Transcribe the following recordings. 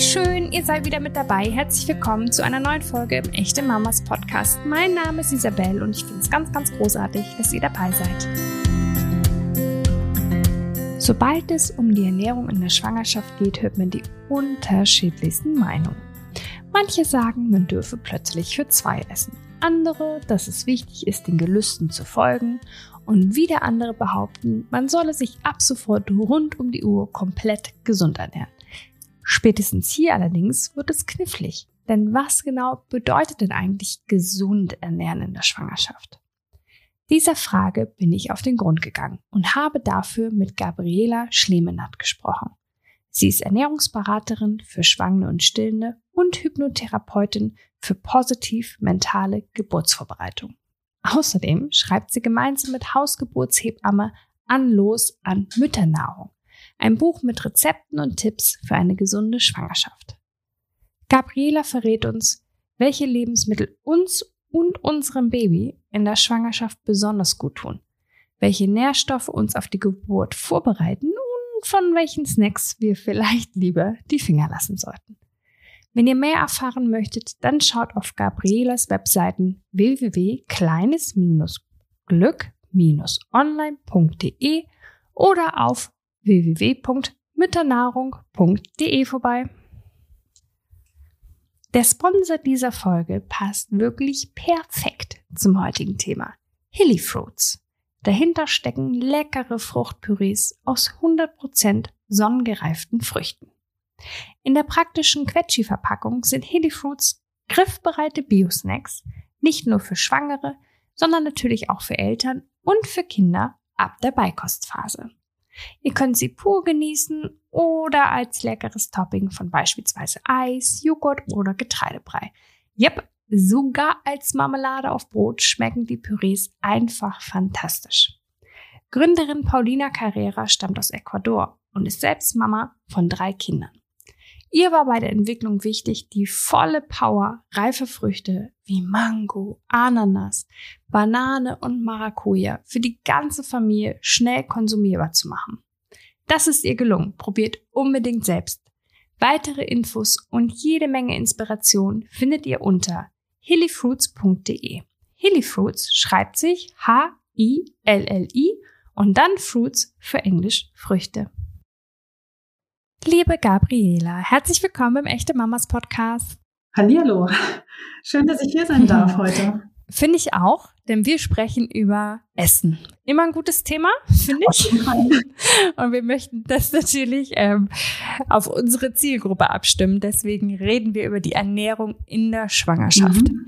schön, ihr seid wieder mit dabei. Herzlich willkommen zu einer neuen Folge im Echte Mamas Podcast. Mein Name ist Isabel und ich finde es ganz, ganz großartig, dass ihr dabei seid. Sobald es um die Ernährung in der Schwangerschaft geht, hört man die unterschiedlichsten Meinungen. Manche sagen, man dürfe plötzlich für zwei essen. Andere, dass es wichtig ist, den Gelüsten zu folgen. Und wieder andere behaupten, man solle sich ab sofort rund um die Uhr komplett gesund ernähren. Spätestens hier allerdings wird es knifflig. Denn was genau bedeutet denn eigentlich gesund ernähren in der Schwangerschaft? Dieser Frage bin ich auf den Grund gegangen und habe dafür mit Gabriela Schlemenath gesprochen. Sie ist Ernährungsberaterin für Schwangere und Stillende und Hypnotherapeutin für positiv mentale Geburtsvorbereitung. Außerdem schreibt sie gemeinsam mit Hausgeburtshebamme Anlos an Mütternahrung, ein Buch mit Rezepten und Tipps für eine gesunde Schwangerschaft. Gabriela verrät uns, welche Lebensmittel uns und unserem Baby in der Schwangerschaft besonders gut tun, welche Nährstoffe uns auf die Geburt vorbereiten und von welchen Snacks wir vielleicht lieber die Finger lassen sollten. Wenn ihr mehr erfahren möchtet, dann schaut auf Gabrielas Webseiten www.kleines-glück-online.de oder auf www.mütternahrung.de vorbei. Der Sponsor dieser Folge passt wirklich perfekt zum heutigen Thema. Hilly Fruits. Dahinter stecken leckere Fruchtpürees aus 100% sonnengereiften Früchten. In der praktischen Quetschi-Verpackung sind Hilly Fruits griffbereite Bio-Snacks, nicht nur für Schwangere, sondern natürlich auch für Eltern und für Kinder ab der Beikostphase. Ihr könnt sie pur genießen oder als leckeres Topping von beispielsweise Eis, Joghurt oder Getreidebrei. Yep, sogar als Marmelade auf Brot schmecken die Pürees einfach fantastisch. Gründerin Paulina Carrera stammt aus Ecuador und ist selbst Mama von drei Kindern. Ihr war bei der Entwicklung wichtig, die volle Power reife Früchte wie Mango, Ananas, Banane und Maracuja für die ganze Familie schnell konsumierbar zu machen. Das ist ihr gelungen. Probiert unbedingt selbst. Weitere Infos und jede Menge Inspiration findet ihr unter hillyfruits.de. Hillyfruits schreibt sich H-I-L-L-I und dann Fruits für Englisch Früchte. Liebe Gabriela, herzlich willkommen im Echte Mamas Podcast. Hallihallo. Schön, dass ich hier sein darf heute. Finde ich auch, denn wir sprechen über Essen. Immer ein gutes Thema, finde ich. Und wir möchten das natürlich ähm, auf unsere Zielgruppe abstimmen. Deswegen reden wir über die Ernährung in der Schwangerschaft. Mhm.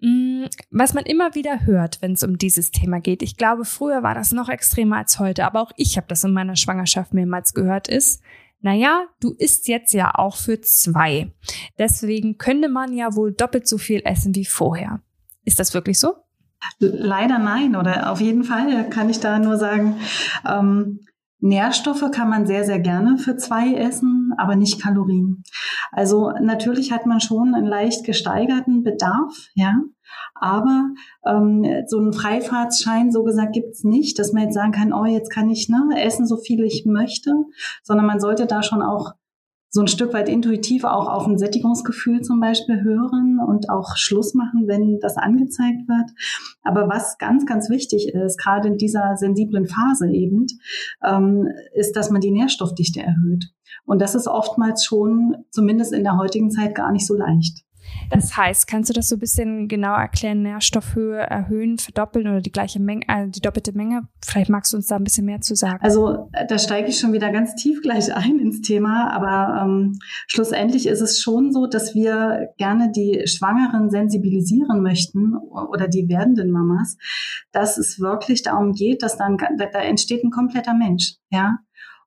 Mm, was man immer wieder hört, wenn es um dieses Thema geht, ich glaube, früher war das noch extremer als heute, aber auch ich habe das in meiner Schwangerschaft mehrmals gehört, ist, naja, du isst jetzt ja auch für zwei. Deswegen könnte man ja wohl doppelt so viel essen wie vorher. Ist das wirklich so? Leider nein, oder auf jeden Fall kann ich da nur sagen, ähm, Nährstoffe kann man sehr, sehr gerne für zwei essen, aber nicht Kalorien. Also natürlich hat man schon einen leicht gesteigerten Bedarf, ja. Aber ähm, so einen Freifahrtsschein, so gesagt, gibt's nicht, dass man jetzt sagen kann, oh, jetzt kann ich ne, essen, so viel ich möchte, sondern man sollte da schon auch so ein Stück weit intuitiv auch auf ein Sättigungsgefühl zum Beispiel hören und auch Schluss machen, wenn das angezeigt wird. Aber was ganz, ganz wichtig ist, gerade in dieser sensiblen Phase eben, ähm, ist, dass man die Nährstoffdichte erhöht. Und das ist oftmals schon, zumindest in der heutigen Zeit, gar nicht so leicht. Das heißt, kannst du das so ein bisschen genau erklären, Nährstoffhöhe erhöhen, verdoppeln oder die gleiche Menge, also die doppelte Menge? Vielleicht magst du uns da ein bisschen mehr zu sagen. Also da steige ich schon wieder ganz tief gleich ein ins Thema, aber ähm, schlussendlich ist es schon so, dass wir gerne die Schwangeren sensibilisieren möchten oder die werdenden Mamas, dass es wirklich darum geht, dass dann da entsteht ein kompletter Mensch, ja.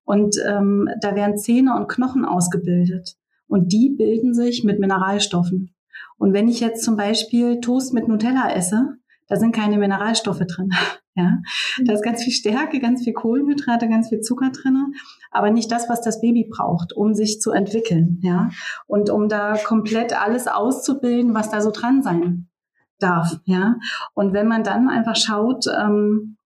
Und ähm, da werden Zähne und Knochen ausgebildet. Und die bilden sich mit Mineralstoffen. Und wenn ich jetzt zum Beispiel Toast mit Nutella esse, da sind keine Mineralstoffe drin. Ja, da ist ganz viel Stärke, ganz viel Kohlenhydrate, ganz viel Zucker drin, aber nicht das, was das Baby braucht, um sich zu entwickeln. Ja, und um da komplett alles auszubilden, was da so dran sein darf. Ja, und wenn man dann einfach schaut, ähm,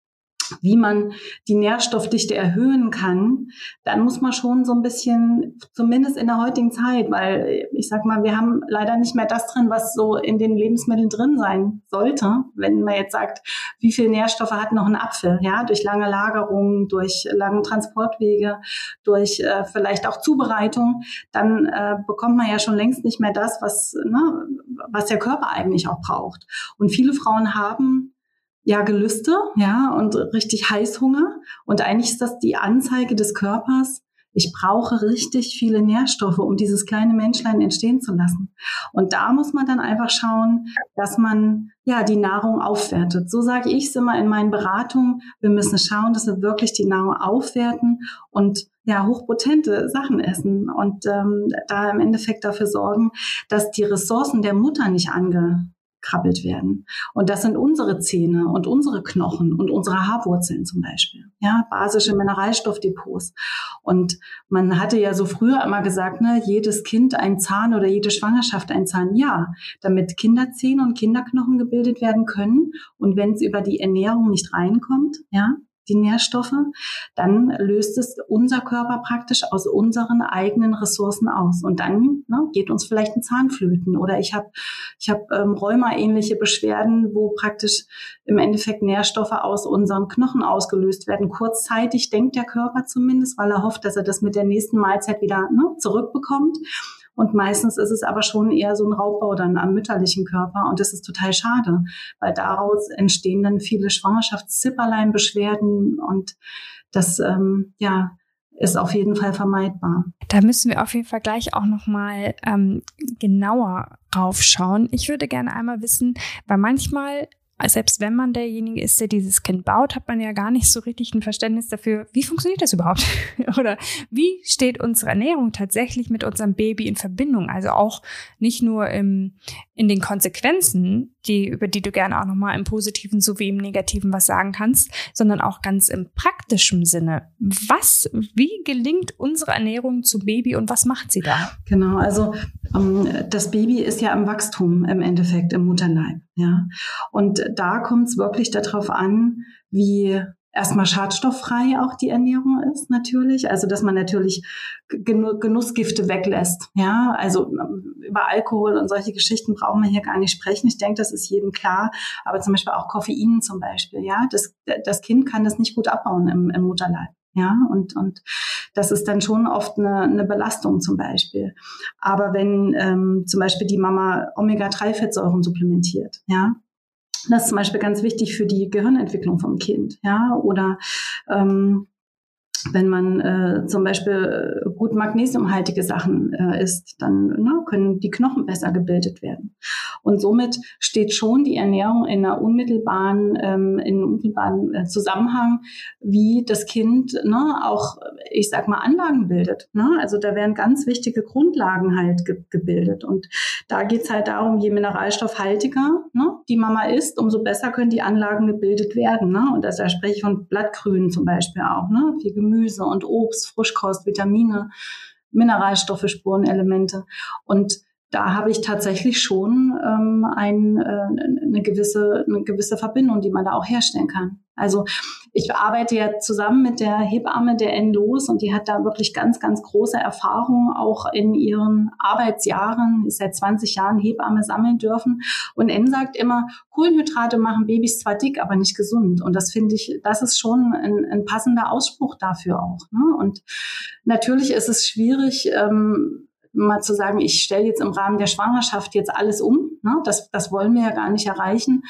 wie man die Nährstoffdichte erhöhen kann, dann muss man schon so ein bisschen, zumindest in der heutigen Zeit, weil ich sag mal, wir haben leider nicht mehr das drin, was so in den Lebensmitteln drin sein sollte. Wenn man jetzt sagt, wie viel Nährstoffe hat noch ein Apfel, ja, durch lange Lagerung, durch lange Transportwege, durch äh, vielleicht auch Zubereitung, dann äh, bekommt man ja schon längst nicht mehr das, was, ne, was der Körper eigentlich auch braucht. Und viele Frauen haben ja Gelüste, ja, und richtig Heißhunger. Und eigentlich ist das die Anzeige des Körpers, ich brauche richtig viele Nährstoffe, um dieses kleine Menschlein entstehen zu lassen. Und da muss man dann einfach schauen, dass man ja die Nahrung aufwertet. So sage ich es immer in meinen Beratungen. Wir müssen schauen, dass wir wirklich die Nahrung aufwerten und ja hochpotente Sachen essen und ähm, da im Endeffekt dafür sorgen, dass die Ressourcen der Mutter nicht ange krabbelt werden. Und das sind unsere Zähne und unsere Knochen und unsere Haarwurzeln zum Beispiel. Ja, basische Mineralstoffdepots. Und man hatte ja so früher immer gesagt, ne, jedes Kind ein Zahn oder jede Schwangerschaft ein Zahn. Ja, damit Kinderzähne und Kinderknochen gebildet werden können. Und wenn es über die Ernährung nicht reinkommt, ja, die Nährstoffe, dann löst es unser Körper praktisch aus unseren eigenen Ressourcen aus. Und dann ne, geht uns vielleicht ein Zahnflöten oder ich habe ich hab, ähm, Rheuma-ähnliche Beschwerden, wo praktisch im Endeffekt Nährstoffe aus unseren Knochen ausgelöst werden. Kurzzeitig denkt der Körper zumindest, weil er hofft, dass er das mit der nächsten Mahlzeit wieder ne, zurückbekommt. Und meistens ist es aber schon eher so ein Raubbau dann am mütterlichen Körper. Und das ist total schade, weil daraus entstehen dann viele Schwangerschaftszipperleinbeschwerden und das, ähm, ja, ist auf jeden Fall vermeidbar. Da müssen wir auf jeden Fall gleich auch nochmal ähm, genauer raufschauen. Ich würde gerne einmal wissen, weil manchmal selbst wenn man derjenige ist, der dieses Kind baut, hat man ja gar nicht so richtig ein Verständnis dafür, wie funktioniert das überhaupt? Oder wie steht unsere Ernährung tatsächlich mit unserem Baby in Verbindung? Also auch nicht nur im, in den Konsequenzen, die, über die du gerne auch nochmal im Positiven sowie im Negativen was sagen kannst, sondern auch ganz im praktischen Sinne. Was, wie gelingt unsere Ernährung zum Baby und was macht sie da? Genau, also ähm, das Baby ist ja im Wachstum im Endeffekt im Mutterleib. Ja, und da kommt es wirklich darauf an, wie erstmal schadstofffrei auch die Ernährung ist natürlich. Also dass man natürlich Genussgifte weglässt. Ja, also über Alkohol und solche Geschichten brauchen wir hier gar nicht sprechen. Ich denke, das ist jedem klar. Aber zum Beispiel auch Koffein zum Beispiel. Ja, das, das Kind kann das nicht gut abbauen im, im Mutterleib. Ja, und, und das ist dann schon oft eine, eine Belastung zum Beispiel. Aber wenn ähm, zum Beispiel die Mama Omega-3-Fettsäuren supplementiert, ja, das ist zum Beispiel ganz wichtig für die Gehirnentwicklung vom Kind, ja, oder ähm, wenn man äh, zum Beispiel äh, gut magnesiumhaltige Sachen äh, isst, dann ne, können die Knochen besser gebildet werden. Und somit steht schon die Ernährung in einer unmittelbaren, ähm, in einem unmittelbaren äh, Zusammenhang, wie das Kind ne, auch, ich sag mal, Anlagen bildet. Ne? Also da werden ganz wichtige Grundlagen halt ge gebildet. Und da geht's halt darum, je mineralstoffhaltiger ne, die Mama isst, umso besser können die Anlagen gebildet werden. Ne? Und das, da spreche ich von Blattgrünen zum Beispiel auch, ne? viel Gemüse Gemüse und Obst, Frischkost, Vitamine, Mineralstoffe, Spurenelemente. Und da habe ich tatsächlich schon ähm, ein, äh, eine, gewisse, eine gewisse Verbindung, die man da auch herstellen kann. Also ich arbeite ja zusammen mit der Hebamme der N los und die hat da wirklich ganz, ganz große Erfahrungen auch in ihren Arbeitsjahren, ist seit 20 Jahren Hebamme sammeln dürfen. Und N sagt immer, Kohlenhydrate machen Babys zwar dick, aber nicht gesund. Und das finde ich, das ist schon ein, ein passender Ausspruch dafür auch. Ne? Und natürlich ist es schwierig, ähm, mal zu sagen, ich stelle jetzt im Rahmen der Schwangerschaft jetzt alles um. Ne? Das, das wollen wir ja gar nicht erreichen.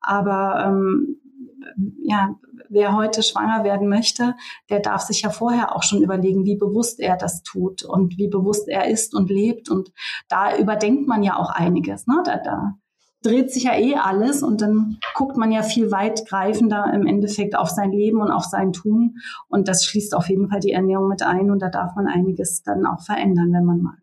Aber ähm, ja, wer heute schwanger werden möchte, der darf sich ja vorher auch schon überlegen, wie bewusst er das tut und wie bewusst er ist und lebt. Und da überdenkt man ja auch einiges. Ne? Da, da dreht sich ja eh alles und dann guckt man ja viel weitgreifender im Endeffekt auf sein Leben und auf sein Tun. Und das schließt auf jeden Fall die Ernährung mit ein und da darf man einiges dann auch verändern, wenn man mag.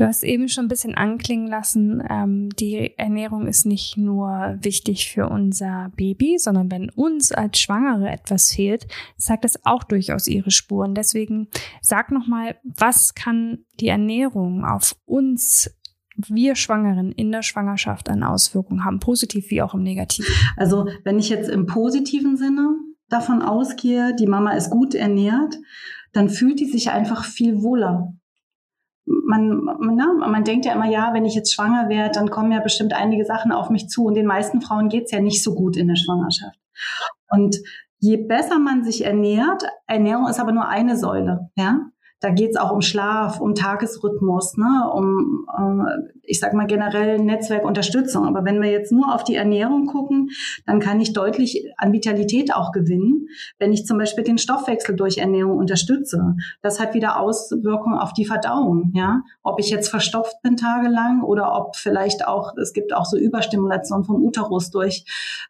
Du hast eben schon ein bisschen anklingen lassen, ähm, die Ernährung ist nicht nur wichtig für unser Baby, sondern wenn uns als Schwangere etwas fehlt, sagt das auch durchaus ihre Spuren. Deswegen sag nochmal, was kann die Ernährung auf uns wir Schwangeren in der Schwangerschaft an Auswirkungen haben, positiv wie auch im Negativen? Also wenn ich jetzt im positiven Sinne davon ausgehe, die Mama ist gut ernährt, dann fühlt die sich einfach viel wohler. Man, na, man denkt ja immer, ja, wenn ich jetzt schwanger werde, dann kommen ja bestimmt einige Sachen auf mich zu. Und den meisten Frauen geht's ja nicht so gut in der Schwangerschaft. Und je besser man sich ernährt, Ernährung ist aber nur eine Säule, ja. Da geht's auch um Schlaf, um Tagesrhythmus, ne, um, um, ich sag mal generell Netzwerkunterstützung. Aber wenn wir jetzt nur auf die Ernährung gucken, dann kann ich deutlich an Vitalität auch gewinnen, wenn ich zum Beispiel den Stoffwechsel durch Ernährung unterstütze. Das hat wieder Auswirkungen auf die Verdauung, ja. Ob ich jetzt verstopft bin tagelang oder ob vielleicht auch, es gibt auch so Überstimulation vom Uterus durch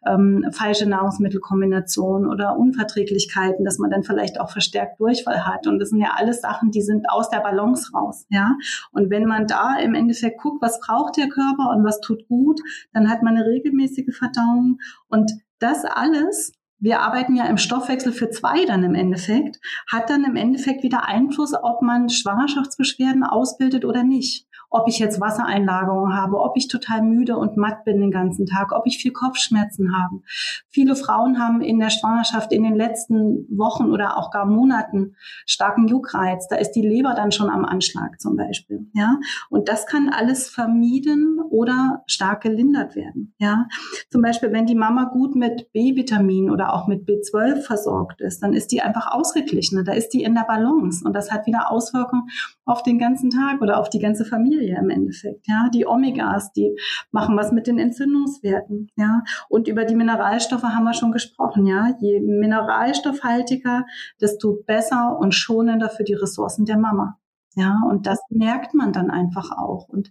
ähm, falsche Nahrungsmittelkombinationen oder Unverträglichkeiten, dass man dann vielleicht auch verstärkt Durchfall hat. Und das sind ja alles Sachen, die sind aus der Balance raus, ja. Und wenn man da im Endeffekt guckt, was braucht der Körper und was tut gut, dann hat man eine regelmäßige Verdauung. Und das alles wir arbeiten ja im Stoffwechsel für zwei dann im Endeffekt, hat dann im Endeffekt wieder Einfluss, ob man Schwangerschaftsbeschwerden ausbildet oder nicht ob ich jetzt Wassereinlagerungen habe, ob ich total müde und matt bin den ganzen Tag, ob ich viel Kopfschmerzen habe. Viele Frauen haben in der Schwangerschaft in den letzten Wochen oder auch gar Monaten starken Juckreiz. Da ist die Leber dann schon am Anschlag zum Beispiel. Ja, und das kann alles vermieden oder stark gelindert werden. Ja, zum Beispiel, wenn die Mama gut mit B-Vitamin oder auch mit B12 versorgt ist, dann ist die einfach ausgeglichen. Da ist die in der Balance und das hat wieder Auswirkungen auf den ganzen Tag oder auf die ganze Familie im Endeffekt. Ja, die Omegas, die machen was mit den Entzündungswerten. Ja, und über die Mineralstoffe haben wir schon gesprochen. Ja, je mineralstoffhaltiger, desto besser und schonender für die Ressourcen der Mama. Ja, und das merkt man dann einfach auch. Und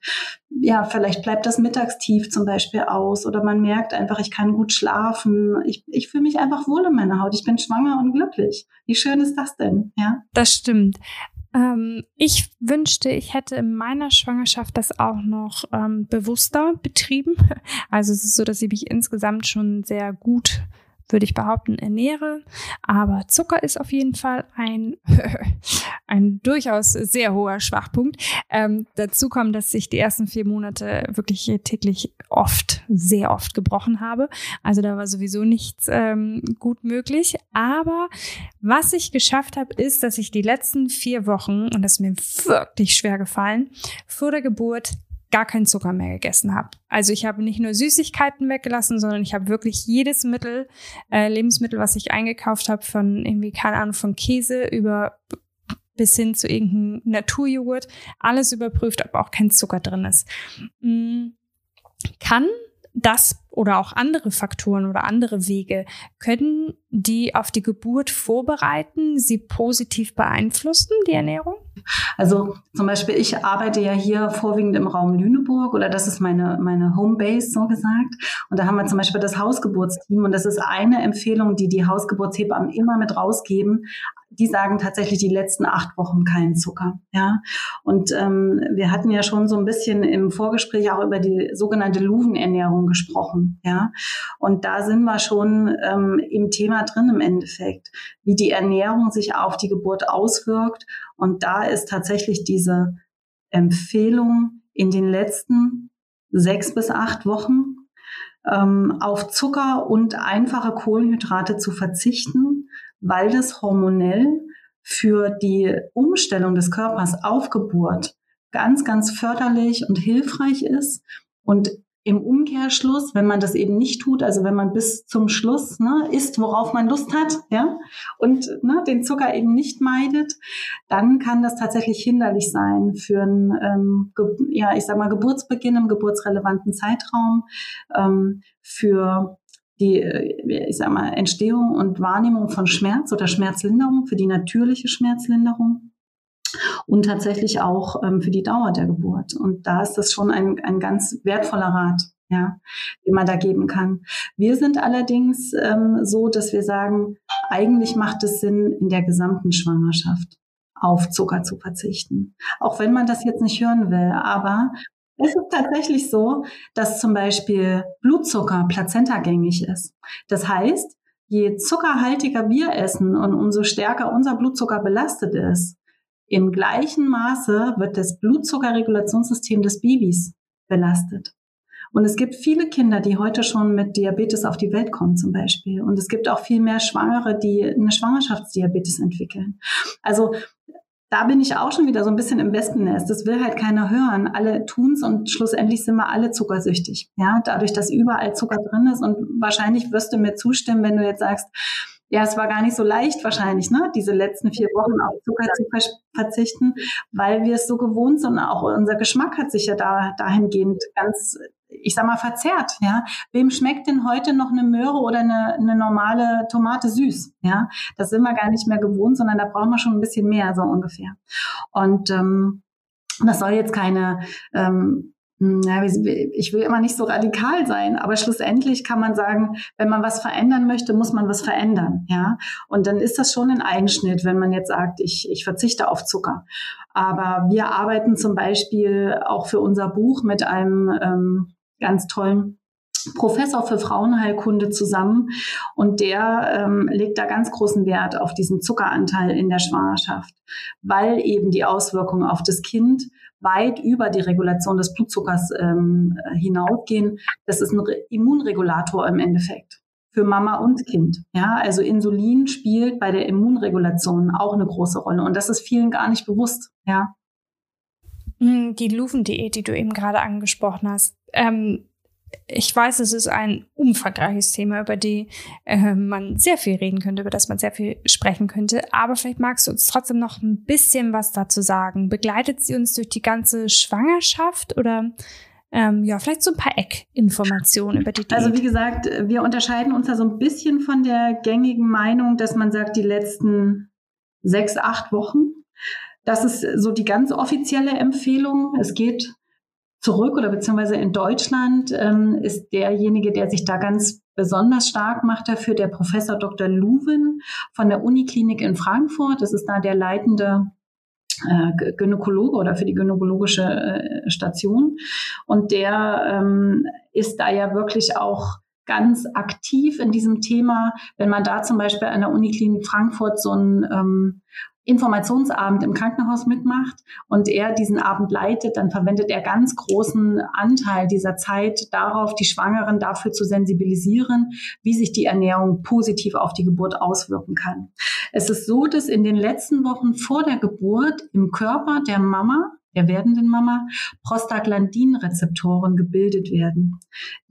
ja, vielleicht bleibt das Mittagstief zum Beispiel aus oder man merkt einfach, ich kann gut schlafen. Ich, ich fühle mich einfach wohl in meiner Haut. Ich bin schwanger und glücklich. Wie schön ist das denn? Ja, das stimmt. Ähm, ich wünschte, ich hätte in meiner Schwangerschaft das auch noch ähm, bewusster betrieben. Also es ist so, dass ich mich insgesamt schon sehr gut würde ich behaupten, ernähre. Aber Zucker ist auf jeden Fall ein, ein durchaus sehr hoher Schwachpunkt. Ähm, dazu kommt, dass ich die ersten vier Monate wirklich täglich oft, sehr oft gebrochen habe. Also da war sowieso nichts ähm, gut möglich. Aber was ich geschafft habe, ist, dass ich die letzten vier Wochen, und das ist mir wirklich schwer gefallen, vor der Geburt gar keinen Zucker mehr gegessen habe. Also ich habe nicht nur Süßigkeiten weggelassen, sondern ich habe wirklich jedes Mittel, äh, Lebensmittel, was ich eingekauft habe, von irgendwie, keine Ahnung, von Käse über bis hin zu irgendeinem Naturjoghurt, alles überprüft, ob auch kein Zucker drin ist. Mhm. Kann das oder auch andere Faktoren oder andere Wege, können die auf die Geburt vorbereiten, sie positiv beeinflussen, die Ernährung? Also zum Beispiel, ich arbeite ja hier vorwiegend im Raum Lüneburg oder das ist meine, meine Homebase so gesagt. Und da haben wir zum Beispiel das Hausgeburtsteam und das ist eine Empfehlung, die die Hausgeburtshebammen immer mit rausgeben die sagen tatsächlich die letzten acht Wochen keinen Zucker. Ja, und ähm, wir hatten ja schon so ein bisschen im Vorgespräch auch über die sogenannte Luvenernährung gesprochen. Ja, und da sind wir schon ähm, im Thema drin im Endeffekt, wie die Ernährung sich auf die Geburt auswirkt. Und da ist tatsächlich diese Empfehlung in den letzten sechs bis acht Wochen ähm, auf Zucker und einfache Kohlenhydrate zu verzichten, weil das hormonell für die Umstellung des Körpers auf Geburt ganz, ganz förderlich und hilfreich ist und im Umkehrschluss, wenn man das eben nicht tut, also wenn man bis zum Schluss ne, isst, worauf man Lust hat, ja, und ne, den Zucker eben nicht meidet, dann kann das tatsächlich hinderlich sein für einen, ähm, ja, ich sag mal, Geburtsbeginn im geburtsrelevanten Zeitraum, ähm, für die, äh, ich sag mal, Entstehung und Wahrnehmung von Schmerz oder Schmerzlinderung, für die natürliche Schmerzlinderung und tatsächlich auch ähm, für die Dauer der Geburt. Und da ist das schon ein, ein ganz wertvoller Rat, ja, den man da geben kann. Wir sind allerdings ähm, so, dass wir sagen, eigentlich macht es Sinn, in der gesamten Schwangerschaft auf Zucker zu verzichten. Auch wenn man das jetzt nicht hören will. Aber es ist tatsächlich so, dass zum Beispiel Blutzucker plazentagängig ist. Das heißt, je zuckerhaltiger wir essen und umso stärker unser Blutzucker belastet ist, im gleichen Maße wird das Blutzuckerregulationssystem des Babys belastet. Und es gibt viele Kinder, die heute schon mit Diabetes auf die Welt kommen zum Beispiel. Und es gibt auch viel mehr Schwangere, die eine Schwangerschaftsdiabetes entwickeln. Also da bin ich auch schon wieder so ein bisschen im Wespennest. Das will halt keiner hören. Alle tun's und schlussendlich sind wir alle zuckersüchtig. Ja, dadurch, dass überall Zucker drin ist und wahrscheinlich wirst du mir zustimmen, wenn du jetzt sagst, ja, es war gar nicht so leicht wahrscheinlich, ne, diese letzten vier Wochen auf Zucker zu verzichten, weil wir es so gewohnt sind. Auch unser Geschmack hat sich ja da dahingehend ganz ich sag mal, verzerrt, ja. Wem schmeckt denn heute noch eine Möhre oder eine, eine normale Tomate süß, ja? Das sind wir gar nicht mehr gewohnt, sondern da brauchen wir schon ein bisschen mehr, so ungefähr. Und ähm, das soll jetzt keine ähm, ja, ich will immer nicht so radikal sein, aber schlussendlich kann man sagen, wenn man was verändern möchte, muss man was verändern, ja. Und dann ist das schon ein Einschnitt, wenn man jetzt sagt, ich, ich verzichte auf Zucker. Aber wir arbeiten zum Beispiel auch für unser Buch mit einem ähm, ganz tollen Professor für Frauenheilkunde zusammen und der ähm, legt da ganz großen Wert auf diesen Zuckeranteil in der Schwangerschaft, weil eben die Auswirkungen auf das Kind weit über die Regulation des Blutzuckers ähm, hinausgehen. Das ist ein Re Immunregulator im Endeffekt für Mama und Kind. Ja, also Insulin spielt bei der Immunregulation auch eine große Rolle und das ist vielen gar nicht bewusst. Ja. Hm, die Luven-Diät, die du eben gerade angesprochen hast, ähm, ich weiß, es ist ein umfangreiches Thema, über die äh, man sehr viel reden könnte, über das man sehr viel sprechen könnte. Aber vielleicht magst du uns trotzdem noch ein bisschen was dazu sagen. Begleitet sie uns durch die ganze Schwangerschaft oder ähm, ja, vielleicht so ein paar Eckinformationen über die Diät. Also wie gesagt, wir unterscheiden uns da so ein bisschen von der gängigen Meinung, dass man sagt, die letzten sechs, acht Wochen. Das ist so die ganz offizielle Empfehlung. Es geht zurück oder beziehungsweise in Deutschland ähm, ist derjenige, der sich da ganz besonders stark macht dafür, der Professor Dr. Luwen von der Uniklinik in Frankfurt. Das ist da der leitende äh, Gynäkologe oder für die gynäkologische äh, Station. Und der ähm, ist da ja wirklich auch ganz aktiv in diesem Thema. Wenn man da zum Beispiel an der Uniklinik Frankfurt so ein ähm, Informationsabend im Krankenhaus mitmacht und er diesen Abend leitet, dann verwendet er ganz großen Anteil dieser Zeit darauf, die Schwangeren dafür zu sensibilisieren, wie sich die Ernährung positiv auf die Geburt auswirken kann. Es ist so, dass in den letzten Wochen vor der Geburt im Körper der Mama der werdenden Mama Prostaglandinrezeptoren gebildet werden.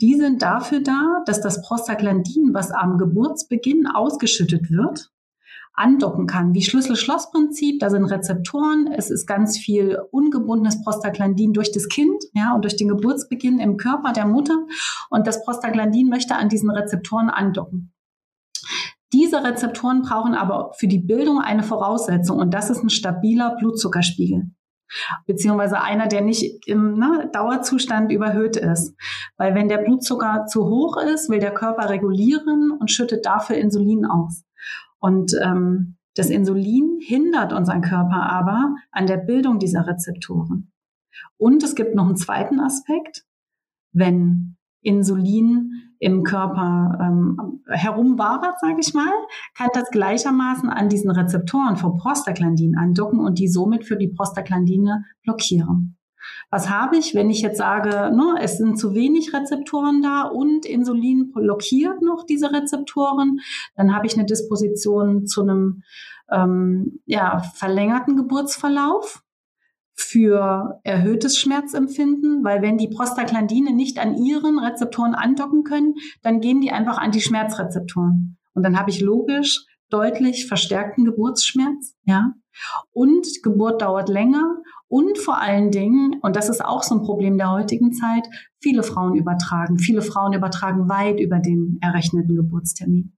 Die sind dafür da, dass das Prostaglandin, was am Geburtsbeginn ausgeschüttet wird, andocken kann, wie Schlüssel-Schloss-Prinzip. Da sind Rezeptoren. Es ist ganz viel ungebundenes Prostaglandin durch das Kind, ja, und durch den Geburtsbeginn im Körper der Mutter. Und das Prostaglandin möchte an diesen Rezeptoren andocken. Diese Rezeptoren brauchen aber für die Bildung eine Voraussetzung und das ist ein stabiler Blutzuckerspiegel beziehungsweise einer, der nicht im ne, Dauerzustand überhöht ist. Weil wenn der Blutzucker zu hoch ist, will der Körper regulieren und schüttet dafür Insulin aus. Und ähm, das Insulin hindert unseren Körper aber an der Bildung dieser Rezeptoren. Und es gibt noch einen zweiten Aspekt. Wenn Insulin im Körper ähm, herumwabert, sage ich mal, kann das gleichermaßen an diesen Rezeptoren für Prostaglandin andocken und die somit für die Prostaglandine blockieren. Was habe ich, wenn ich jetzt sage, ne, es sind zu wenig Rezeptoren da und Insulin blockiert noch diese Rezeptoren? Dann habe ich eine Disposition zu einem ähm, ja, verlängerten Geburtsverlauf für erhöhtes Schmerzempfinden, weil wenn die Prostaglandine nicht an ihren Rezeptoren andocken können, dann gehen die einfach an die Schmerzrezeptoren. Und dann habe ich logisch deutlich verstärkten Geburtsschmerz, ja. Und Geburt dauert länger und vor allen Dingen, und das ist auch so ein Problem der heutigen Zeit, viele Frauen übertragen. Viele Frauen übertragen weit über den errechneten Geburtstermin.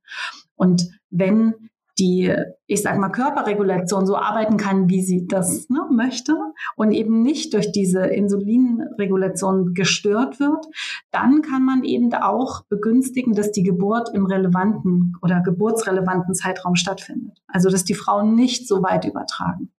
Und wenn die, ich sag mal, Körperregulation so arbeiten kann, wie sie das ne, möchte und eben nicht durch diese Insulinregulation gestört wird, dann kann man eben auch begünstigen, dass die Geburt im relevanten oder geburtsrelevanten Zeitraum stattfindet. Also, dass die Frauen nicht so weit übertragen.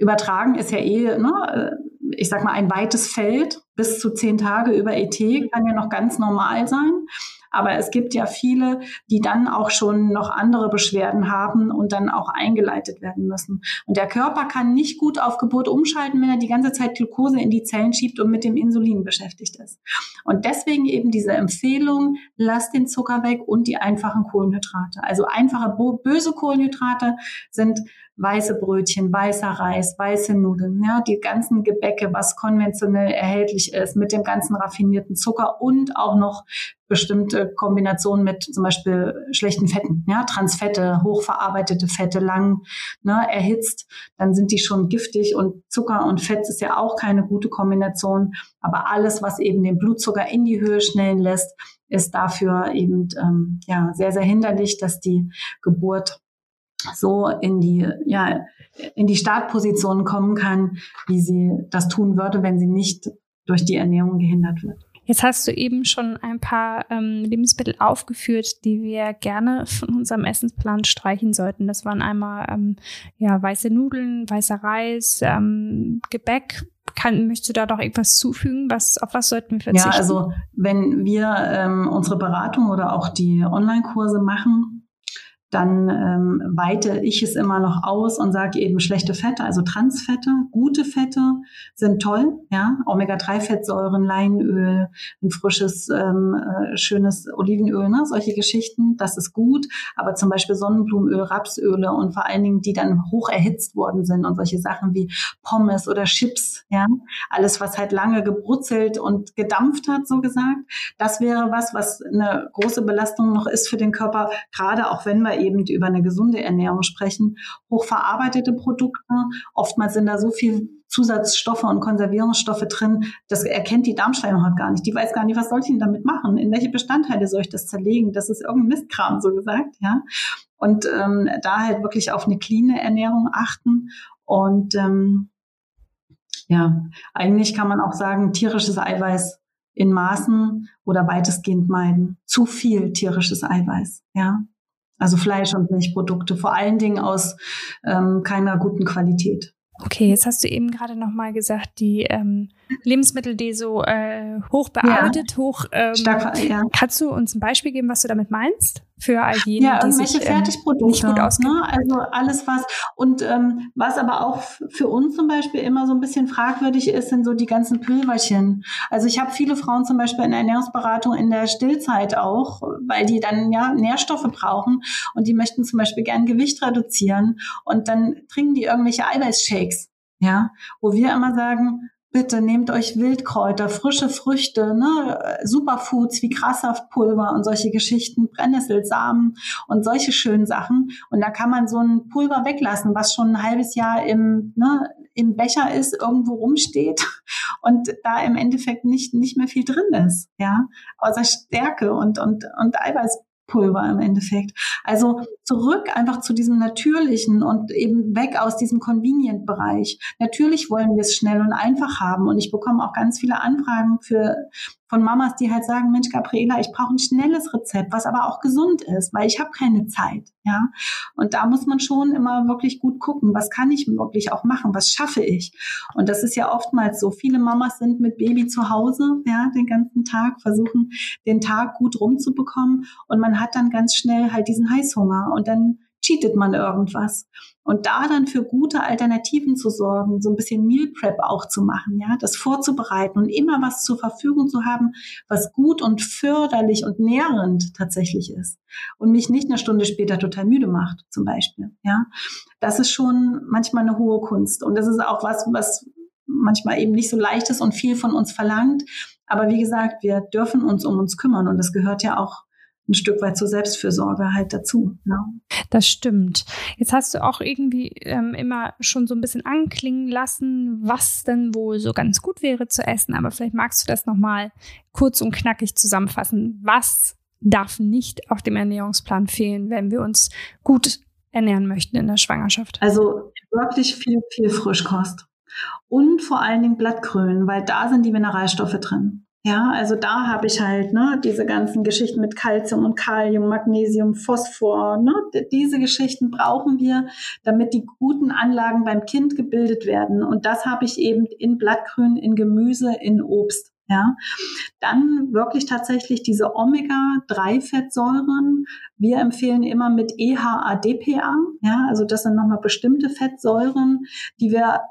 Übertragen ist ja eh, ne, ich sag mal, ein weites Feld. Bis zu zehn Tage über ET kann ja noch ganz normal sein. Aber es gibt ja viele, die dann auch schon noch andere Beschwerden haben und dann auch eingeleitet werden müssen. Und der Körper kann nicht gut auf Geburt umschalten, wenn er die ganze Zeit Glucose in die Zellen schiebt und mit dem Insulin beschäftigt ist. Und deswegen eben diese Empfehlung, lass den Zucker weg und die einfachen Kohlenhydrate. Also einfache böse Kohlenhydrate sind weiße Brötchen, weißer Reis, weiße Nudeln, ja, die ganzen Gebäcke, was konventionell erhältlich ist, mit dem ganzen raffinierten Zucker und auch noch bestimmte Kombinationen mit zum Beispiel schlechten Fetten, ja, Transfette, hochverarbeitete Fette, lang ne, erhitzt, dann sind die schon giftig und Zucker und Fett ist ja auch keine gute Kombination. Aber alles, was eben den Blutzucker in die Höhe schnellen lässt, ist dafür eben ähm, ja sehr sehr hinderlich, dass die Geburt so in die, ja, in die Startposition kommen kann, wie sie das tun würde, wenn sie nicht durch die Ernährung gehindert wird. Jetzt hast du eben schon ein paar ähm, Lebensmittel aufgeführt, die wir gerne von unserem Essensplan streichen sollten. Das waren einmal ähm, ja, weiße Nudeln, weißer Reis, ähm, Gebäck. Kann, möchtest du da doch irgendwas zufügen? Was, auf was sollten wir verzichten? Ja, also wenn wir ähm, unsere Beratung oder auch die Online-Kurse machen, dann ähm, weite ich es immer noch aus und sage eben schlechte Fette, also Transfette, gute Fette sind toll, ja, Omega-3-Fettsäuren, Leinöl, ein frisches, ähm, äh, schönes Olivenöl, ne, solche Geschichten, das ist gut, aber zum Beispiel Sonnenblumenöl, Rapsöle und vor allen Dingen, die dann hoch erhitzt worden sind und solche Sachen wie Pommes oder Chips, ja, alles, was halt lange gebrutzelt und gedampft hat, so gesagt, das wäre was, was eine große Belastung noch ist für den Körper, gerade auch wenn wir eben über eine gesunde Ernährung sprechen, hochverarbeitete Produkte. Oftmals sind da so viel Zusatzstoffe und Konservierungsstoffe drin, das erkennt die Darmschleimhaut gar nicht. Die weiß gar nicht, was soll ich denn damit machen? In welche Bestandteile soll ich das zerlegen? Das ist irgendein Mistkram, so gesagt, ja. Und ähm, da halt wirklich auf eine cleane Ernährung achten. Und ähm, ja, eigentlich kann man auch sagen, tierisches Eiweiß in Maßen oder weitestgehend meiden. Zu viel tierisches Eiweiß, ja. Also Fleisch- und Milchprodukte, vor allen Dingen aus ähm, keiner guten Qualität. Okay, jetzt hast du eben gerade noch mal gesagt, die ähm, Lebensmittel, die so äh, hoch bearbeitet, ja. hoch. Ähm, Stark, ja. Kannst du uns ein Beispiel geben, was du damit meinst? Für all jene, ja, irgendwelche sich, ähm, Fertigprodukte. Nicht gut Ne? Also alles was und ähm, was aber auch für uns zum Beispiel immer so ein bisschen fragwürdig ist, sind so die ganzen Pülverchen. Also ich habe viele Frauen zum Beispiel in der Ernährungsberatung in der Stillzeit auch, weil die dann ja Nährstoffe brauchen und die möchten zum Beispiel gern Gewicht reduzieren und dann trinken die irgendwelche Eiweißshakes. Ja, wo wir immer sagen, Bitte nehmt euch Wildkräuter, frische Früchte, ne, Superfoods wie Grassaftpulver und solche Geschichten, Brennnesselsamen und solche schönen Sachen. Und da kann man so ein Pulver weglassen, was schon ein halbes Jahr im, ne, im Becher ist, irgendwo rumsteht und da im Endeffekt nicht, nicht mehr viel drin ist, ja, außer Stärke und, und, und Eiweiß Pulver im Endeffekt. Also zurück einfach zu diesem Natürlichen und eben weg aus diesem Convenient-Bereich. Natürlich wollen wir es schnell und einfach haben und ich bekomme auch ganz viele Anfragen für von Mamas, die halt sagen, Mensch, Gabriela, ich brauche ein schnelles Rezept, was aber auch gesund ist, weil ich habe keine Zeit, ja. Und da muss man schon immer wirklich gut gucken, was kann ich wirklich auch machen, was schaffe ich? Und das ist ja oftmals so. Viele Mamas sind mit Baby zu Hause, ja, den ganzen Tag, versuchen den Tag gut rumzubekommen und man hat dann ganz schnell halt diesen Heißhunger und dann cheatet man irgendwas. Und da dann für gute Alternativen zu sorgen, so ein bisschen Meal Prep auch zu machen, ja, das vorzubereiten und immer was zur Verfügung zu haben, was gut und förderlich und nährend tatsächlich ist und mich nicht eine Stunde später total müde macht, zum Beispiel, ja. Das ist schon manchmal eine hohe Kunst. Und das ist auch was, was manchmal eben nicht so leicht ist und viel von uns verlangt. Aber wie gesagt, wir dürfen uns um uns kümmern und das gehört ja auch ein Stück weit zur Selbstfürsorge halt dazu. Ne? Das stimmt. Jetzt hast du auch irgendwie ähm, immer schon so ein bisschen anklingen lassen, was denn wohl so ganz gut wäre zu essen. Aber vielleicht magst du das nochmal kurz und knackig zusammenfassen. Was darf nicht auf dem Ernährungsplan fehlen, wenn wir uns gut ernähren möchten in der Schwangerschaft? Also wirklich viel, viel Frischkost. Und vor allen Dingen Blattgrün, weil da sind die Mineralstoffe drin. Ja, also da habe ich halt ne, diese ganzen Geschichten mit Calcium und Kalium, Magnesium, Phosphor. Ne, diese Geschichten brauchen wir, damit die guten Anlagen beim Kind gebildet werden. Und das habe ich eben in Blattgrün, in Gemüse, in Obst. Ja, dann wirklich tatsächlich diese Omega-3-Fettsäuren. Wir empfehlen immer mit EHA-DPA. Ja, also das sind nochmal bestimmte Fettsäuren, die wir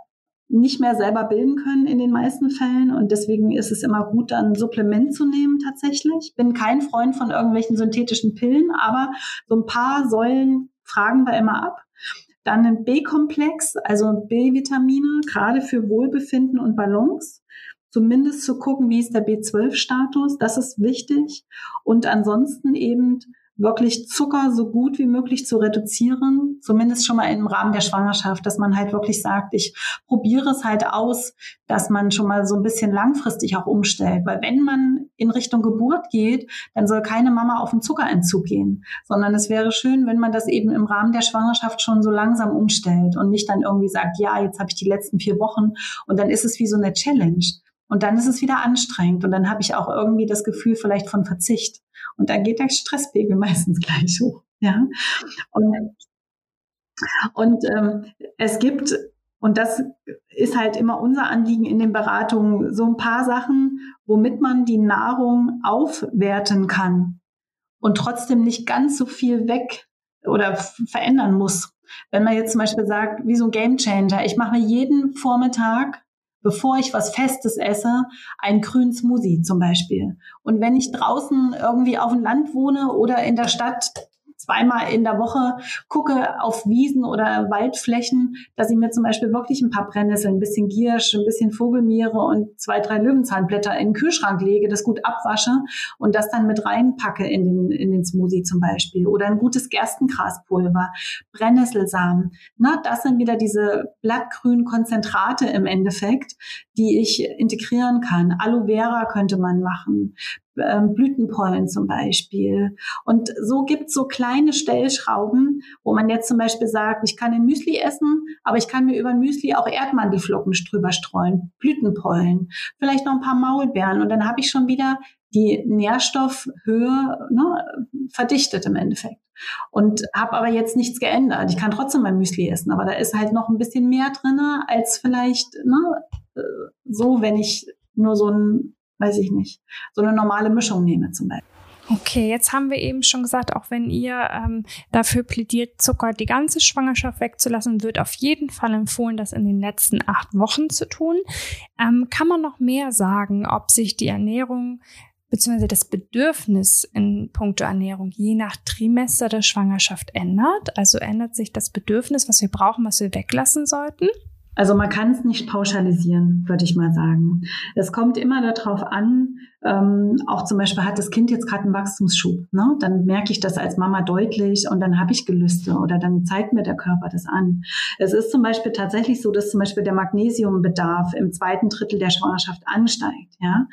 nicht mehr selber bilden können in den meisten Fällen. Und deswegen ist es immer gut, dann ein Supplement zu nehmen tatsächlich. Bin kein Freund von irgendwelchen synthetischen Pillen, aber so ein paar Säulen fragen wir immer ab. Dann ein B-Komplex, also B-Vitamine, gerade für Wohlbefinden und Balance zumindest zu gucken, wie ist der B12-Status, das ist wichtig. Und ansonsten eben wirklich Zucker so gut wie möglich zu reduzieren, zumindest schon mal im Rahmen der Schwangerschaft, dass man halt wirklich sagt, ich probiere es halt aus, dass man schon mal so ein bisschen langfristig auch umstellt. Weil wenn man in Richtung Geburt geht, dann soll keine Mama auf den Zuckerentzug gehen, sondern es wäre schön, wenn man das eben im Rahmen der Schwangerschaft schon so langsam umstellt und nicht dann irgendwie sagt, ja, jetzt habe ich die letzten vier Wochen und dann ist es wie so eine Challenge. Und dann ist es wieder anstrengend und dann habe ich auch irgendwie das Gefühl vielleicht von Verzicht. Und dann geht der Stresspegel meistens gleich hoch. Ja. Und, und ähm, es gibt, und das ist halt immer unser Anliegen in den Beratungen, so ein paar Sachen, womit man die Nahrung aufwerten kann und trotzdem nicht ganz so viel weg oder verändern muss. Wenn man jetzt zum Beispiel sagt, wie so ein Gamechanger, ich mache jeden Vormittag bevor ich was Festes esse, einen grünen Smoothie zum Beispiel. Und wenn ich draußen irgendwie auf dem Land wohne oder in der Stadt, zweimal in der Woche gucke auf Wiesen oder Waldflächen, dass ich mir zum Beispiel wirklich ein paar Brennnesseln, ein bisschen Giersch, ein bisschen Vogelmiere und zwei, drei Löwenzahnblätter in den Kühlschrank lege, das gut abwasche und das dann mit reinpacke in den, in den Smoothie zum Beispiel. Oder ein gutes Gerstengraspulver, Brennnesselsamen. Na, das sind wieder diese blattgrünen Konzentrate im Endeffekt, die ich integrieren kann. Aloe Vera könnte man machen ähm, Blütenpollen zum Beispiel. Und so gibt's so kleine Stellschrauben, wo man jetzt zum Beispiel sagt, ich kann ein Müsli essen, aber ich kann mir über ein Müsli auch Erdmandelflocken drüber streuen, Blütenpollen, vielleicht noch ein paar Maulbeeren und dann habe ich schon wieder die Nährstoffhöhe ne, verdichtet im Endeffekt. Und habe aber jetzt nichts geändert. Ich kann trotzdem mein Müsli essen, aber da ist halt noch ein bisschen mehr drinne als vielleicht ne, äh, so, wenn ich nur so ein weiß ich nicht, so eine normale Mischung nehme zum Beispiel. Okay, jetzt haben wir eben schon gesagt, auch wenn ihr ähm, dafür plädiert, Zucker die ganze Schwangerschaft wegzulassen, wird auf jeden Fall empfohlen, das in den letzten acht Wochen zu tun. Ähm, kann man noch mehr sagen, ob sich die Ernährung bzw. das Bedürfnis in puncto Ernährung je nach Trimester der Schwangerschaft ändert? Also ändert sich das Bedürfnis, was wir brauchen, was wir weglassen sollten? Also man kann es nicht pauschalisieren, würde ich mal sagen. Es kommt immer darauf an, ähm, auch zum Beispiel hat das Kind jetzt gerade einen Wachstumsschub. Ne? Dann merke ich das als Mama deutlich und dann habe ich Gelüste oder dann zeigt mir der Körper das an. Es ist zum Beispiel tatsächlich so, dass zum Beispiel der Magnesiumbedarf im zweiten Drittel der Schwangerschaft ansteigt. Ja?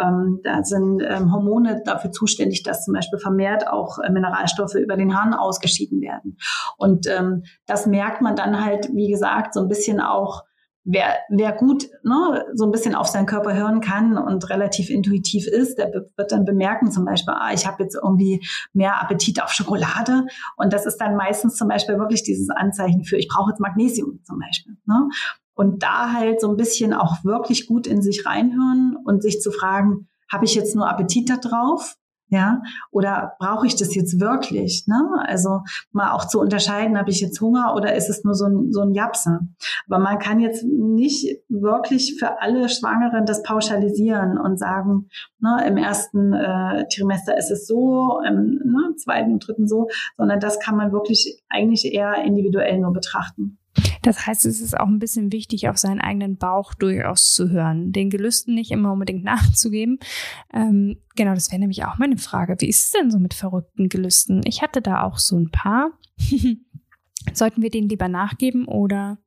Ähm, da sind ähm, Hormone dafür zuständig, dass zum Beispiel vermehrt auch äh, Mineralstoffe über den Harn ausgeschieden werden. Und ähm, das merkt man dann halt, wie gesagt, so ein bisschen auch wer, wer gut ne, so ein bisschen auf seinen Körper hören kann und relativ intuitiv ist, der wird dann bemerken zum Beispiel, ah, ich habe jetzt irgendwie mehr Appetit auf Schokolade und das ist dann meistens zum Beispiel wirklich dieses Anzeichen für, ich brauche jetzt Magnesium zum Beispiel. Ne? Und da halt so ein bisschen auch wirklich gut in sich reinhören und sich zu fragen, habe ich jetzt nur Appetit da drauf ja, oder brauche ich das jetzt wirklich? Ne? Also mal auch zu unterscheiden, habe ich jetzt Hunger oder ist es nur so ein, so ein Japser? Aber man kann jetzt nicht wirklich für alle Schwangeren das pauschalisieren und sagen, ne, im ersten äh, Trimester ist es so, im ne, zweiten und dritten so, sondern das kann man wirklich eigentlich eher individuell nur betrachten. Das heißt, es ist auch ein bisschen wichtig, auf seinen eigenen Bauch durchaus zu hören, den Gelüsten nicht immer unbedingt nachzugeben. Ähm, genau, das wäre nämlich auch meine Frage. Wie ist es denn so mit verrückten Gelüsten? Ich hatte da auch so ein paar. Sollten wir denen lieber nachgeben oder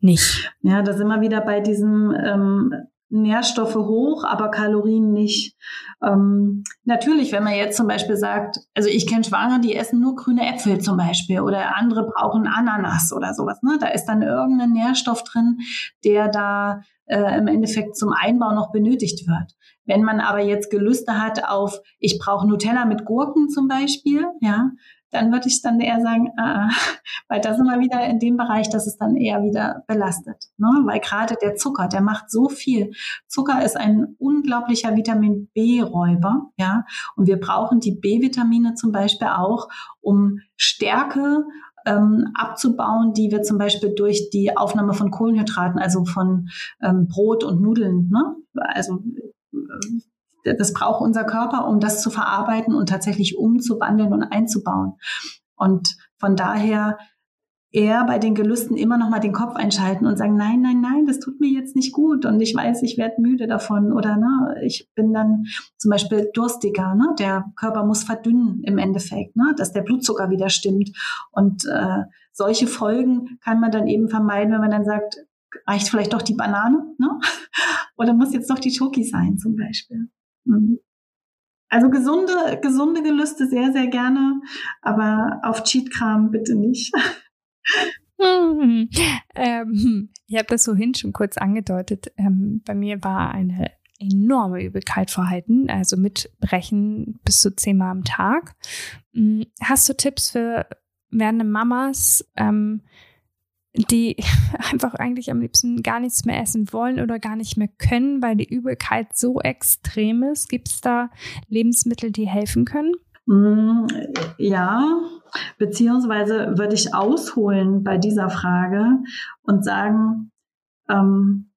nicht? Ja, da sind wir wieder bei diesem ähm, Nährstoffe hoch, aber Kalorien nicht. Ähm, natürlich, wenn man jetzt zum Beispiel sagt, also ich kenne Schwangere, die essen nur grüne Äpfel zum Beispiel oder andere brauchen Ananas oder sowas. Ne? Da ist dann irgendein Nährstoff drin, der da äh, im Endeffekt zum Einbau noch benötigt wird. Wenn man aber jetzt Gelüste hat auf, ich brauche Nutella mit Gurken zum Beispiel, ja, dann würde ich dann eher sagen, äh, weil da sind wir wieder in dem Bereich, dass es dann eher wieder belastet. Ne? Weil gerade der Zucker, der macht so viel. Zucker ist ein unglaublicher Vitamin B-Räuber, ja. Und wir brauchen die B-Vitamine zum Beispiel auch, um Stärke ähm, abzubauen, die wir zum Beispiel durch die Aufnahme von Kohlenhydraten, also von ähm, Brot und Nudeln, ne? also äh, das braucht unser Körper, um das zu verarbeiten und tatsächlich umzuwandeln und einzubauen. Und von daher eher bei den Gelüsten immer noch mal den Kopf einschalten und sagen, nein, nein, nein, das tut mir jetzt nicht gut und ich weiß, ich werde müde davon oder ne, ich bin dann zum Beispiel durstiger, ne, der Körper muss verdünnen im Endeffekt, ne, dass der Blutzucker wieder stimmt und äh, solche Folgen kann man dann eben vermeiden, wenn man dann sagt, reicht vielleicht doch die Banane, ne, oder muss jetzt doch die Schoki sein zum Beispiel. Mhm. Also gesunde, gesunde Gelüste sehr, sehr gerne, aber auf Cheatkram bitte nicht. Hm. Ähm, ich habe das vorhin schon kurz angedeutet. Ähm, bei mir war eine enorme Übelkeit vorhalten, also mit Brechen bis zu zehnmal am Tag. Hm, hast du Tipps für werdende Mamas, ähm, die einfach eigentlich am liebsten gar nichts mehr essen wollen oder gar nicht mehr können, weil die Übelkeit so extrem ist? Gibt es da Lebensmittel, die helfen können? Hm, ja, beziehungsweise würde ich ausholen bei dieser Frage und sagen, ähm,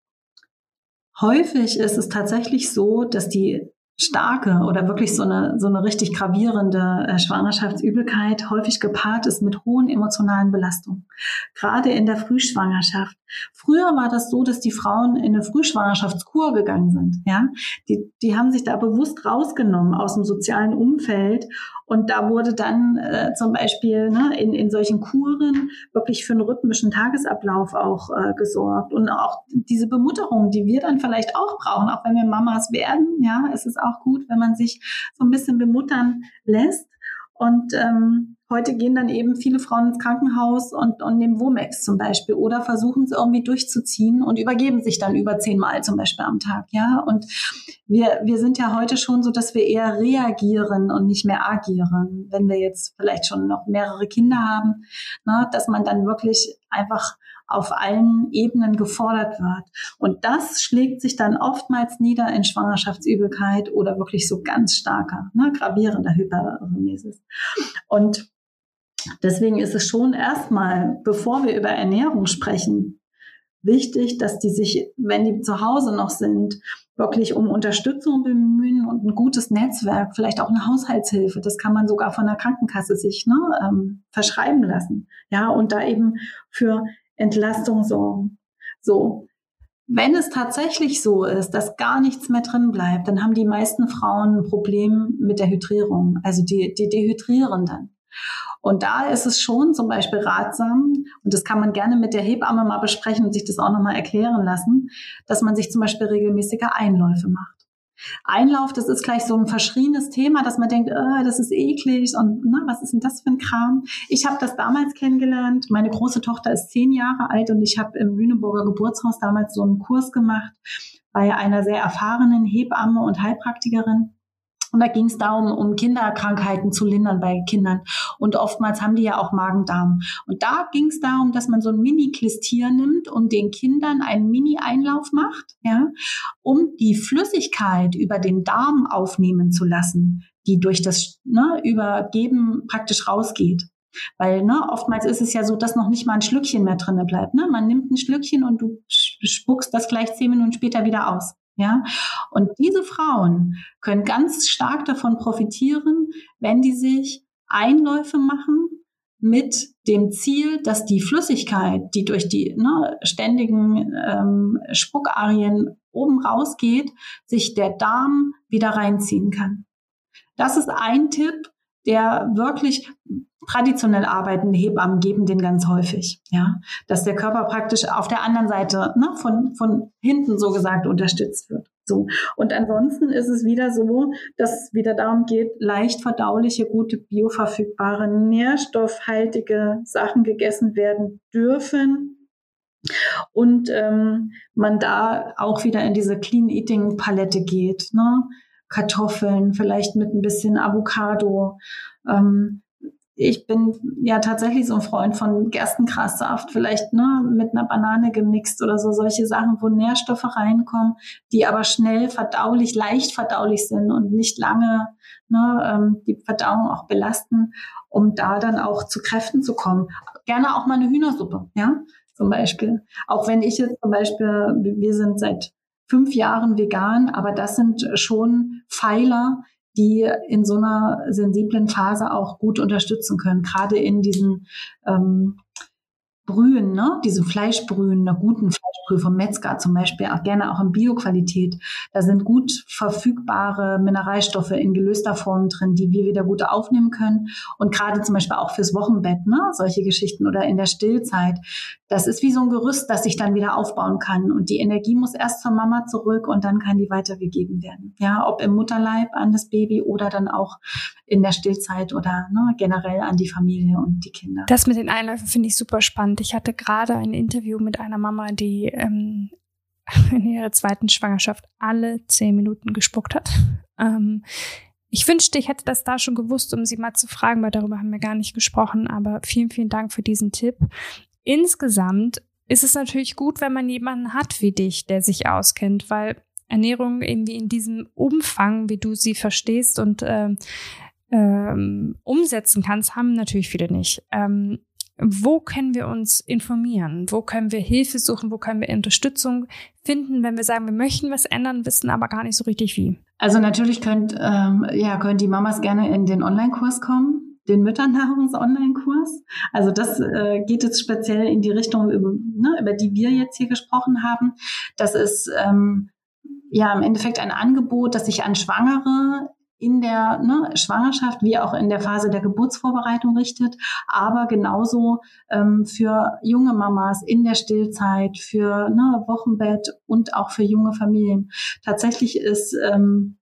häufig ist es tatsächlich so, dass die starke oder wirklich so eine, so eine richtig gravierende äh, Schwangerschaftsübelkeit häufig gepaart ist mit hohen emotionalen Belastungen. Gerade in der Frühschwangerschaft. Früher war das so, dass die Frauen in eine Frühschwangerschaftskur gegangen sind. Ja, die, die haben sich da bewusst rausgenommen aus dem sozialen Umfeld und da wurde dann äh, zum Beispiel ne, in, in solchen Kuren wirklich für einen rhythmischen Tagesablauf auch äh, gesorgt. Und auch diese Bemutterung, die wir dann vielleicht auch brauchen, auch wenn wir Mamas werden, ja, es ist auch gut, wenn man sich so ein bisschen bemuttern lässt. Und ähm, heute gehen dann eben viele Frauen ins Krankenhaus und, und nehmen Womex zum Beispiel oder versuchen es irgendwie durchzuziehen und übergeben sich dann über zehnmal zum Beispiel am Tag. Ja, und wir, wir sind ja heute schon so, dass wir eher reagieren und nicht mehr agieren. Wenn wir jetzt vielleicht schon noch mehrere Kinder haben, ne, dass man dann wirklich einfach auf allen Ebenen gefordert wird. Und das schlägt sich dann oftmals nieder in Schwangerschaftsübelkeit oder wirklich so ganz starker, ne, gravierender Hyperemesis. Und deswegen ist es schon erstmal, bevor wir über Ernährung sprechen, wichtig, dass die sich, wenn die zu Hause noch sind, wirklich um Unterstützung bemühen und ein gutes Netzwerk, vielleicht auch eine Haushaltshilfe. Das kann man sogar von der Krankenkasse sich ne, ähm, verschreiben lassen. Ja, und da eben für Entlastung sorgen. So. Wenn es tatsächlich so ist, dass gar nichts mehr drin bleibt, dann haben die meisten Frauen ein Problem mit der Hydrierung. Also die, die dehydrieren dann. Und da ist es schon zum Beispiel ratsam, und das kann man gerne mit der Hebamme mal besprechen und sich das auch nochmal erklären lassen, dass man sich zum Beispiel regelmäßige Einläufe macht. Einlauf, das ist gleich so ein verschrienes Thema, dass man denkt, oh, das ist eklig und na, was ist denn das für ein Kram? Ich habe das damals kennengelernt. Meine große Tochter ist zehn Jahre alt und ich habe im Lüneburger Geburtshaus damals so einen Kurs gemacht bei einer sehr erfahrenen Hebamme und Heilpraktikerin. Und da ging es darum, um Kinderkrankheiten zu lindern bei Kindern. Und oftmals haben die ja auch Magen-Darm. Und da ging es darum, dass man so ein Mini-Klistier nimmt und den Kindern einen Mini-Einlauf macht, ja, um die Flüssigkeit über den Darm aufnehmen zu lassen, die durch das ne, Übergeben praktisch rausgeht. Weil ne, oftmals ist es ja so, dass noch nicht mal ein Schlückchen mehr drinne bleibt. Ne? Man nimmt ein Schlückchen und du spuckst das gleich zehn Minuten später wieder aus. Ja, und diese Frauen können ganz stark davon profitieren, wenn die sich Einläufe machen mit dem Ziel, dass die Flüssigkeit, die durch die ne, ständigen ähm, Spuckarien oben rausgeht, sich der Darm wieder reinziehen kann. Das ist ein Tipp, der wirklich traditionell arbeitende Hebammen geben den ganz häufig, ja, dass der Körper praktisch auf der anderen Seite ne, von von hinten so gesagt unterstützt wird. So und ansonsten ist es wieder so, dass es wieder darum geht, leicht verdauliche, gute bioverfügbare, nährstoffhaltige Sachen gegessen werden dürfen und ähm, man da auch wieder in diese Clean Eating Palette geht, ne? Kartoffeln, vielleicht mit ein bisschen Avocado, ähm, ich bin ja tatsächlich so ein Freund von Gerstengrassaft, vielleicht ne, mit einer Banane gemixt oder so, solche Sachen, wo Nährstoffe reinkommen, die aber schnell verdaulich, leicht verdaulich sind und nicht lange ne, ähm, die Verdauung auch belasten, um da dann auch zu Kräften zu kommen. Gerne auch mal eine Hühnersuppe, ja, zum Beispiel. Auch wenn ich jetzt zum Beispiel, wir sind seit fünf Jahren vegan, aber das sind schon Pfeiler, die in so einer sensiblen Phase auch gut unterstützen können, gerade in diesen ähm, Brühen, ne? diese Fleischbrühen, einer guten Fleischbrühe vom Metzger zum Beispiel, auch gerne auch in Bioqualität. Da sind gut verfügbare Mineralstoffe in gelöster Form drin, die wir wieder gut aufnehmen können. Und gerade zum Beispiel auch fürs Wochenbett, ne? solche Geschichten oder in der Stillzeit. Das ist wie so ein Gerüst, das sich dann wieder aufbauen kann. Und die Energie muss erst zur Mama zurück und dann kann die weitergegeben werden. Ja, ob im Mutterleib an das Baby oder dann auch in der Stillzeit oder ne, generell an die Familie und die Kinder. Das mit den Einläufen finde ich super spannend. Ich hatte gerade ein Interview mit einer Mama, die ähm, in ihrer zweiten Schwangerschaft alle zehn Minuten gespuckt hat. Ähm, ich wünschte, ich hätte das da schon gewusst, um sie mal zu fragen, weil darüber haben wir gar nicht gesprochen. Aber vielen, vielen Dank für diesen Tipp. Insgesamt ist es natürlich gut, wenn man jemanden hat wie dich, der sich auskennt, weil Ernährung irgendwie in diesem Umfang, wie du sie verstehst und ähm, ähm, umsetzen kannst, haben natürlich viele nicht. Ähm, wo können wir uns informieren? Wo können wir Hilfe suchen? Wo können wir Unterstützung finden, wenn wir sagen, wir möchten was ändern, wissen aber gar nicht so richtig wie? Also natürlich könnt, ähm, ja, können die Mamas gerne in den Online-Kurs kommen den Mütternahrungs-Online-Kurs. Also das äh, geht jetzt speziell in die Richtung, über, ne, über die wir jetzt hier gesprochen haben. Das ist ähm, ja im Endeffekt ein Angebot, das sich an Schwangere in der ne, Schwangerschaft wie auch in der Phase der Geburtsvorbereitung richtet, aber genauso ähm, für junge Mamas in der Stillzeit, für ne, Wochenbett und auch für junge Familien. Tatsächlich ist ähm,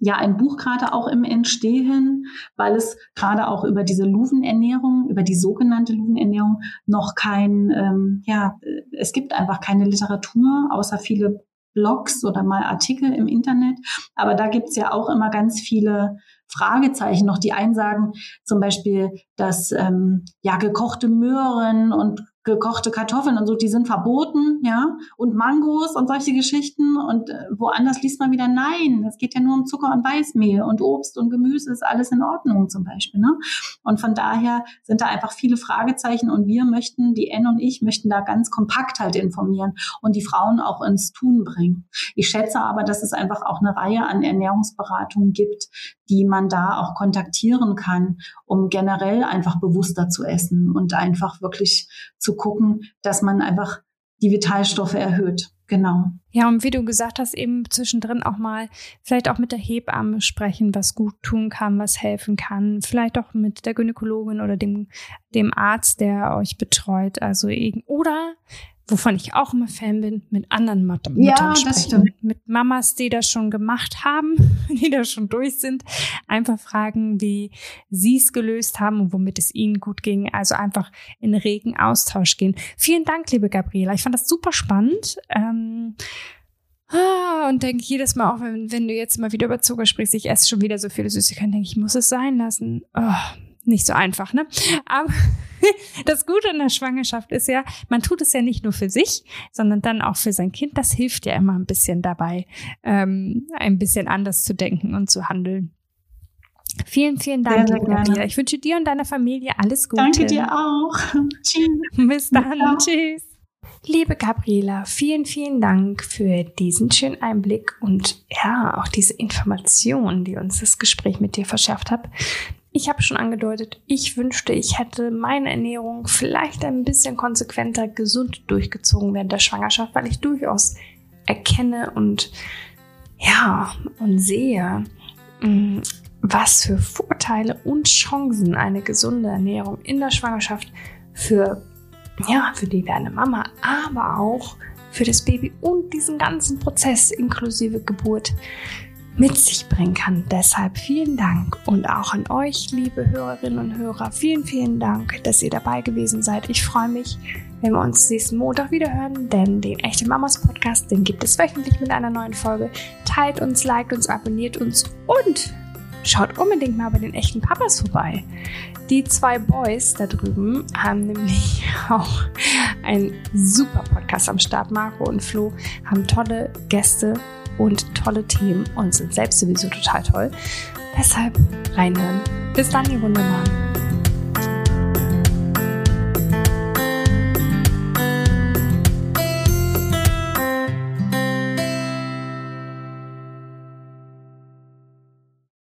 ja ein Buch gerade auch im Entstehen, weil es gerade auch über diese Luvenernährung, über die sogenannte Luvenernährung noch kein, ähm, ja, es gibt einfach keine Literatur, außer viele Blogs oder mal Artikel im Internet. Aber da gibt's ja auch immer ganz viele Fragezeichen noch. Die einen sagen zum Beispiel, dass ähm, ja gekochte Möhren und gekochte Kartoffeln und so, die sind verboten, ja, und Mangos und solche Geschichten. Und äh, woanders liest man wieder, nein, es geht ja nur um Zucker und Weißmehl und Obst und Gemüse ist alles in Ordnung zum Beispiel. Ne? Und von daher sind da einfach viele Fragezeichen und wir möchten, die N und ich möchten da ganz kompakt halt informieren und die Frauen auch ins Tun bringen. Ich schätze aber, dass es einfach auch eine Reihe an Ernährungsberatungen gibt, die man da auch kontaktieren kann, um generell einfach bewusster zu essen und einfach wirklich zu gucken, dass man einfach die Vitalstoffe erhöht. Genau. Ja, und wie du gesagt hast, eben zwischendrin auch mal vielleicht auch mit der Hebamme sprechen, was gut tun kann, was helfen kann. Vielleicht auch mit der Gynäkologin oder dem, dem Arzt, der euch betreut. Also, oder wovon ich auch immer Fan bin, mit anderen Müttern ja, sprechen. Das stimmt. Mit Mamas, die das schon gemacht haben, die da schon durch sind. Einfach fragen, wie sie es gelöst haben und womit es ihnen gut ging. Also einfach in regen Austausch gehen. Vielen Dank, liebe Gabriela. Ich fand das super spannend. Ähm, ah, und denke jedes Mal auch, wenn, wenn du jetzt mal wieder über Zucker sprichst, ich esse schon wieder so viele Süßigkeiten, denke ich, muss es sein lassen. Oh, nicht so einfach, ne? Aber das Gute an der Schwangerschaft ist ja, man tut es ja nicht nur für sich, sondern dann auch für sein Kind. Das hilft ja immer ein bisschen dabei, ähm, ein bisschen anders zu denken und zu handeln. Vielen, vielen Dank, Gabriela. Ich wünsche dir und deiner Familie alles Gute. Danke dir auch. Tschüss. Bis dann. Ja. Tschüss. Liebe Gabriela, vielen, vielen Dank für diesen schönen Einblick und ja, auch diese Informationen, die uns das Gespräch mit dir verschafft hat. Ich habe schon angedeutet, ich wünschte, ich hätte meine Ernährung vielleicht ein bisschen konsequenter gesund durchgezogen während der Schwangerschaft, weil ich durchaus erkenne und ja, und sehe, mm, was für Vorteile und Chancen eine gesunde Ernährung in der Schwangerschaft für, ja, für die werdende Mama, aber auch für das Baby und diesen ganzen Prozess inklusive Geburt mit sich bringen kann. Deshalb vielen Dank und auch an euch, liebe Hörerinnen und Hörer, vielen, vielen Dank, dass ihr dabei gewesen seid. Ich freue mich, wenn wir uns nächsten Montag wieder hören, denn den Echte Mamas Podcast, den gibt es wöchentlich mit einer neuen Folge. Teilt uns, liked uns, abonniert uns und schaut unbedingt mal bei den echten Papas vorbei. Die zwei Boys da drüben haben nämlich auch einen super Podcast am Start. Marco und Flo haben tolle Gäste und tolle Themen und sind selbst sowieso total toll. Deshalb reinhören. Bis dann, ihr Wundermann.